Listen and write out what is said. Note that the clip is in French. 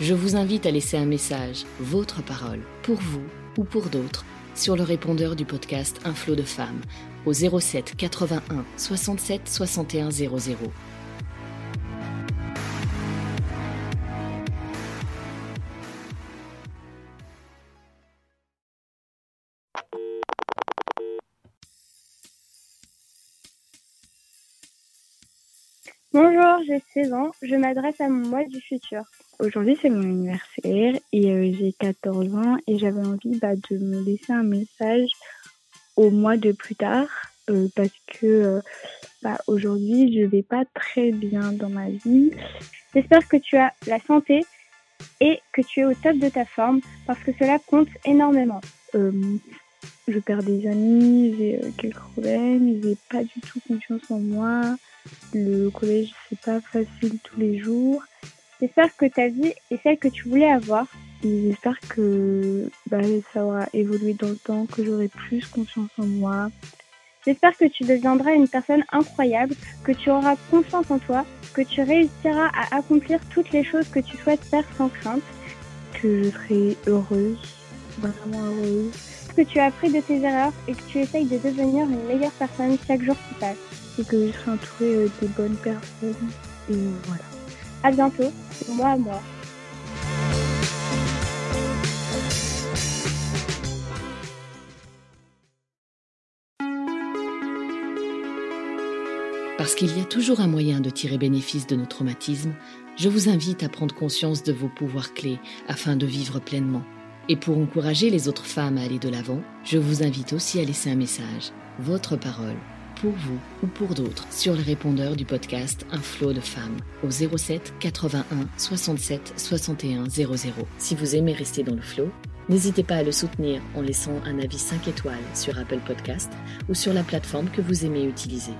Je vous invite à laisser un message, votre parole, pour vous ou pour d'autres, sur le répondeur du podcast Un flot de femmes au 07 81 67 61 00. Bonjour, j'ai 16 ans, je m'adresse à mon moi du futur. Aujourd'hui, c'est mon anniversaire et euh, j'ai 14 ans et j'avais envie bah, de me laisser un message au mois de plus tard euh, parce que euh, bah, aujourd'hui, je vais pas très bien dans ma vie. J'espère que tu as la santé et que tu es au top de ta forme parce que cela compte énormément. Je perds des amis, j'ai euh, quelques problèmes, j'ai pas du tout confiance en moi. Le collège, c'est pas facile tous les jours. J'espère que ta vie est celle que tu voulais avoir. J'espère que bah, ça aura évolué dans le temps, que j'aurai plus confiance en moi. J'espère que tu deviendras une personne incroyable, que tu auras confiance en toi, que tu réussiras à accomplir toutes les choses que tu souhaites faire sans crainte, Que je serai heureuse, vraiment heureuse. que tu as appris de tes erreurs et que tu essayes de devenir une meilleure personne chaque jour qui passe. Et que je serai entourée euh, des bonnes personnes. Et voilà. À bientôt, moi à moi. Parce qu'il y a toujours un moyen de tirer bénéfice de nos traumatismes, je vous invite à prendre conscience de vos pouvoirs clés afin de vivre pleinement. Et pour encourager les autres femmes à aller de l'avant, je vous invite aussi à laisser un message, votre parole, pour vous ou pour d'autres, sur le répondeur du podcast Un flot de femmes au 07 81 67 61 00. Si vous aimez rester dans le flot, n'hésitez pas à le soutenir en laissant un avis 5 étoiles sur Apple Podcast ou sur la plateforme que vous aimez utiliser.